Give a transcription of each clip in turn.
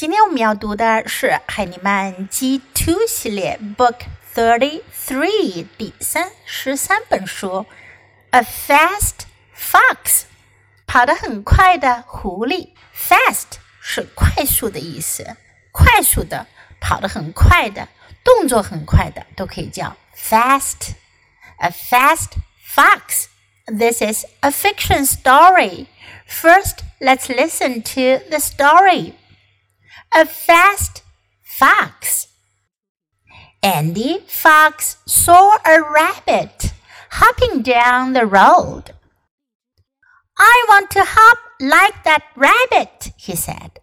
今天我们要读的是海尼曼 G Two 系列 Book Thirty Three 第三十三本书，A Fast Fox，跑得很快的狐狸。Fast 是快速的意思，快速的，跑得很快的，动作很快的，都可以叫 fast。A fast fox. This is a fiction story. First, let's listen to the story. A fast fox. Andy Fox saw a rabbit hopping down the road. I want to hop like that rabbit, he said.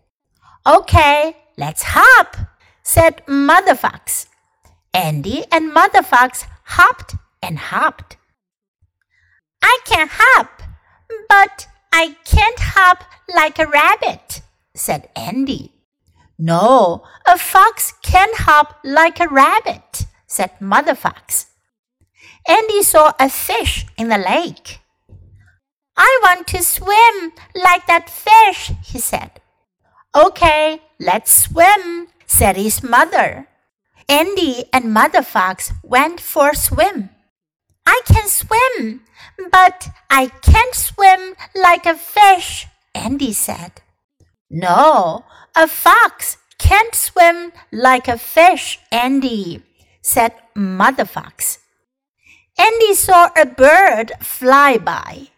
Okay, let's hop, said Mother Fox. Andy and Mother Fox hopped and hopped. I can hop, but I can't hop like a rabbit, said Andy. No, a fox can't hop like a rabbit, said Mother Fox. Andy saw a fish in the lake. I want to swim like that fish, he said. Okay, let's swim, said his mother. Andy and Mother Fox went for a swim. I can swim, but I can't swim like a fish, Andy said. No, a fox can't swim like a fish, Andy, said Mother Fox. Andy saw a bird fly by.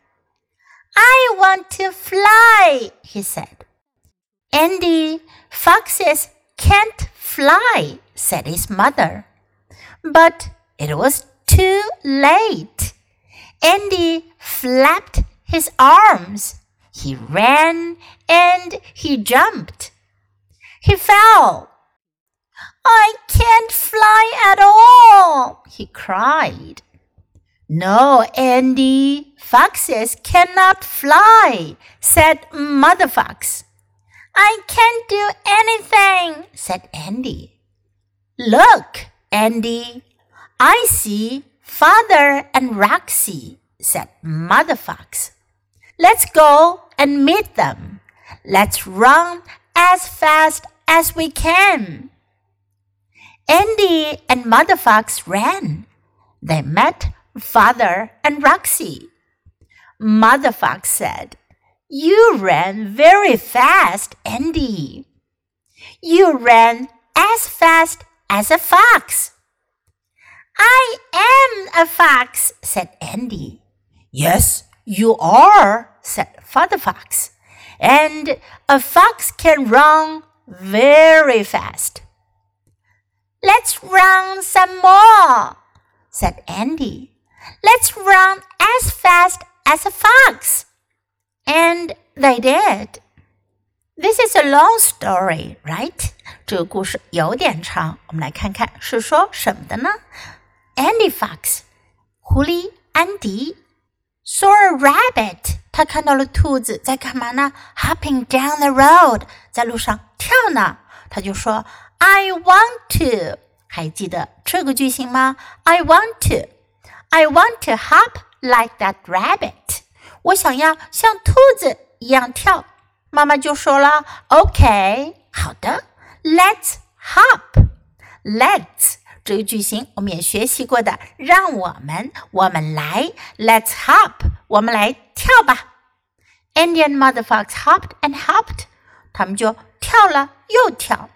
I want to fly, he said. Andy, foxes can't fly, said his mother. But it was too late. Andy flapped his arms. He ran and he jumped. He fell. I can't fly at all, he cried. No, Andy, foxes cannot fly, said Mother Fox. I can't do anything, said Andy. Look, Andy, I see Father and Roxy, said Mother Fox. Let's go and meet them. Let's run as fast as we can. Andy and Mother Fox ran. They met Father and Roxy. Mother Fox said, You ran very fast, Andy. You ran as fast as a fox. I am a fox, said Andy. Yes, you are, said Father Fox. And a fox can run very fast. Let's run some more, said Andy. Let's run as fast as a fox. And they did. This is a long story, right? 这个故事有点长，我们来看看是说什么的呢？Andy Fox，狐狸安迪，saw a rabbit， 他看到了兔子在干嘛呢？Hopping down the road，在路上跳呢。他就说：“I want to。”还记得这个句型吗？I want to。I want to hop like that rabbit。我想要像兔子一样跳。妈妈就说了：“OK，好的，Let's hop。Let's 这个句型我们也学习过的，让我们我们来，Let's hop，我们来跳吧。Andy and mother fox hopped and hopped，他们就跳了又跳。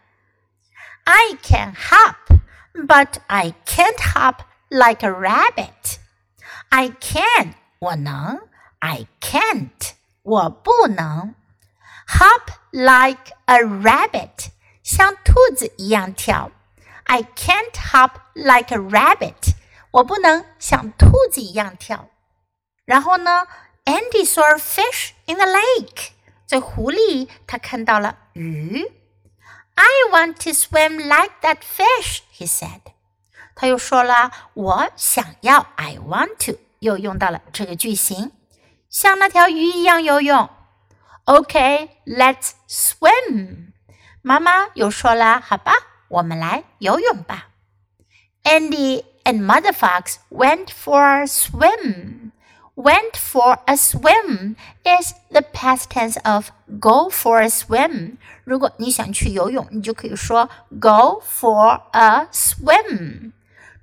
I can hop, but I can't hop like a rabbit. I can，我能；I can't，我不能。Hop like a rabbit，像兔子一样跳。I can't hop like a rabbit，我不能像兔子一样跳。然后呢，Andy saw a fish。in the lake. 在湖里，他看到了鱼。I want to swim like that fish, he said. 他又说了，我想要，I want to，又用到了这个句型，像那条鱼一样游泳。Okay, let's swim. 妈妈又说了，好吧。我们来游泳吧。Andy and Mother Fox went for a swim. Went for a swim is the past tense of go for a swim. 如果你想去游泳，你就可以说 go for a swim。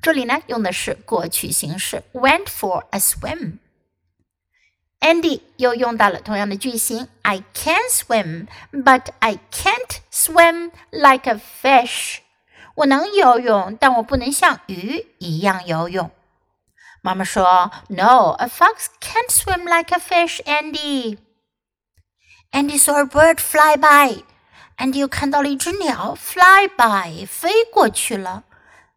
这里呢用的是过去形式，went for a swim。Andy 又用到了同样的句型，I can swim, but I can't swim like a fish。我能游泳，但我不能像鱼一样游泳。 妈妈说：“No, a fox can't swim like a fish, Andy.” Andy saw a bird fly by. Andy 又看到了一只鸟 fly by 飞过去了。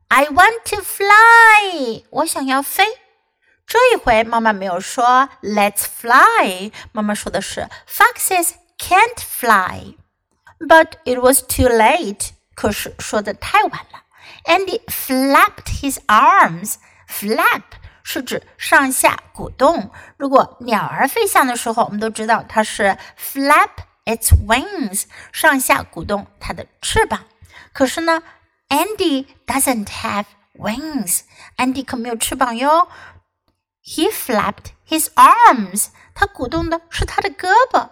I want to fly，我想要飞。这一回妈妈没有说 Let's fly，妈妈说的是 Foxes can't fly。But it was too late，可是说的太晚了。Andy flapped his arms. Flap 是指上下鼓动。如果鸟儿飞翔的时候，我们都知道它是 flap its wings，上下鼓动它的翅膀。可是呢，Andy doesn't have wings。Andy 可没有翅膀哟。He flapped his arms。他鼓动的是他的胳膊。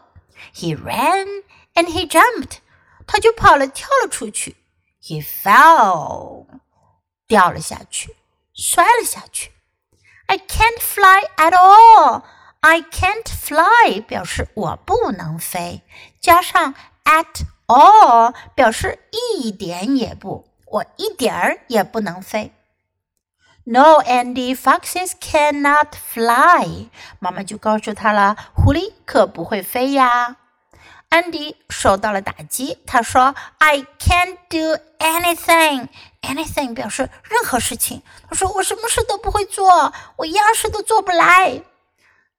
He ran and he jumped。他就跑了，跳了出去。He fell，掉了下去，摔了下去。 I can't fly at all. I can't fly 表示我不能飞，加上 at all 表示一点也不，我一点儿也不能飞。No, Andy, foxes cannot fly. 妈妈就告诉他了，狐狸可不会飞呀。安迪受到了打击，他说：“I can't do anything. Anything 表示任何事情。他说我什么事都不会做，我一样事都做不来。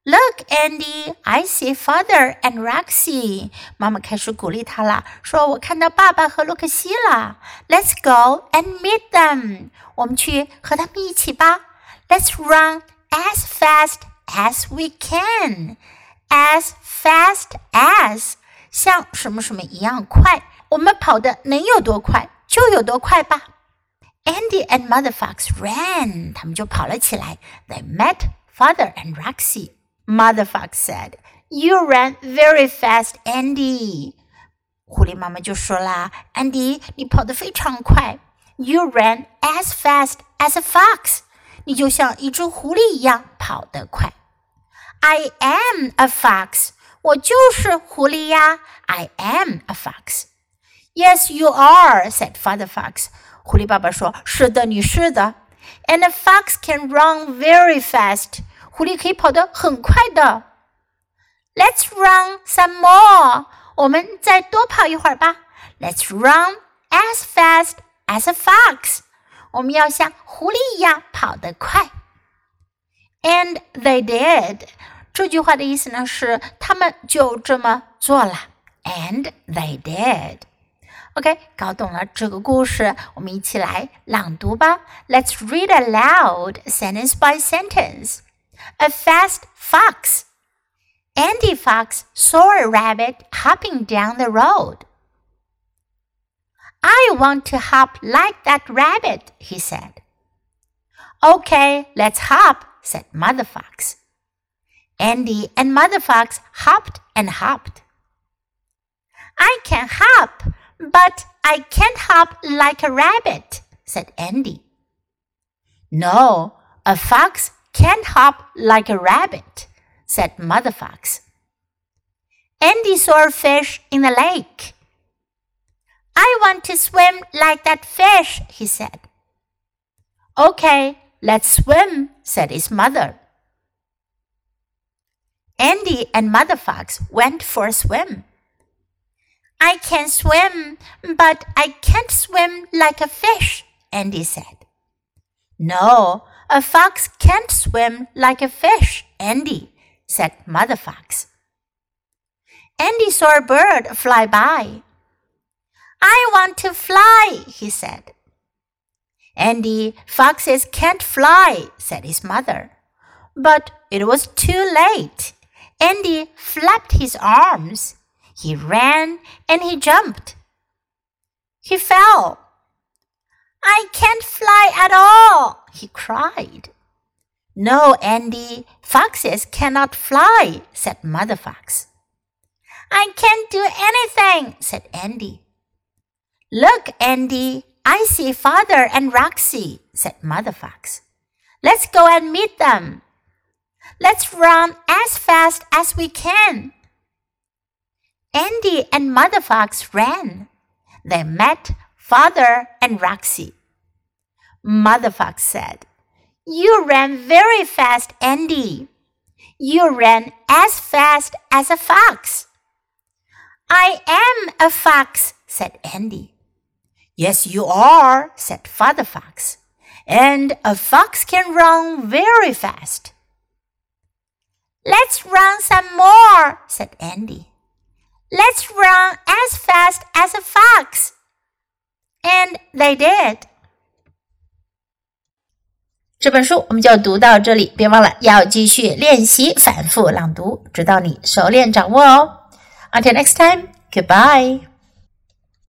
Look, Andy, I see father and Roxy。妈妈开始鼓励他了，说我看到爸爸和洛克西了。Let's go and meet them。我们去和他们一起吧。Let's run as fast as we can. As fast as 像什么什么一样快，我们跑的能有多快就有多快吧。Andy and Mother Fox ran，他们就跑了起来。They met Father and Roxy. Mother Fox said, "You ran very fast, Andy." 狐狸妈妈就说啦：“安迪，你跑得非常快。You ran as fast as a fox. 你就像一只狐狸一样跑得快。I am a fox. 我就是狐狸呀！I am a fox. Yes, you are," said Father Fox. 狐狸爸爸说：“是的，你是的。” And a fox can run very fast. 狐狸可以跑得很快的。Let's run some more. 我们再多跑一会儿吧。Let's run as fast as a fox. 我们要像狐狸一样跑得快。And they did. 这句话的意思呢是他们就这么做了，and they did。 OK，搞懂了这个故事，我们一起来朗读吧。Let's read aloud, sentence by sentence. A fast fox. Andy Fox saw a rabbit hopping down the road. I want to hop like that rabbit, he said. Okay, let's hop, said Mother Fox. Andy and Mother Fox hopped and hopped. I can hop, but I can't hop like a rabbit, said Andy. No, a fox can't hop like a rabbit, said Mother Fox. Andy saw a fish in the lake. I want to swim like that fish, he said. Okay, let's swim, said his mother. Andy and Mother Fox went for a swim. I can swim, but I can't swim like a fish, Andy said. No, a fox can't swim like a fish, Andy, said Mother Fox. Andy saw a bird fly by. I want to fly, he said. Andy, foxes can't fly, said his mother. But it was too late. Andy flapped his arms. He ran and he jumped. He fell. I can't fly at all, he cried. No, Andy, foxes cannot fly, said Mother Fox. I can't do anything, said Andy. Look, Andy, I see Father and Roxy, said Mother Fox. Let's go and meet them. Let's run as fast as we can. Andy and Mother Fox ran. They met Father and Roxy. Mother Fox said, You ran very fast, Andy. You ran as fast as a fox. I am a fox, said Andy. Yes, you are, said Father Fox. And a fox can run very fast. Let's run some more, said Andy. Let's run as fast as a fox. And they did. 这本书我们就读到这里，别忘了要继续练习反复朗读，直到你熟练掌握哦。until next time, goodbye.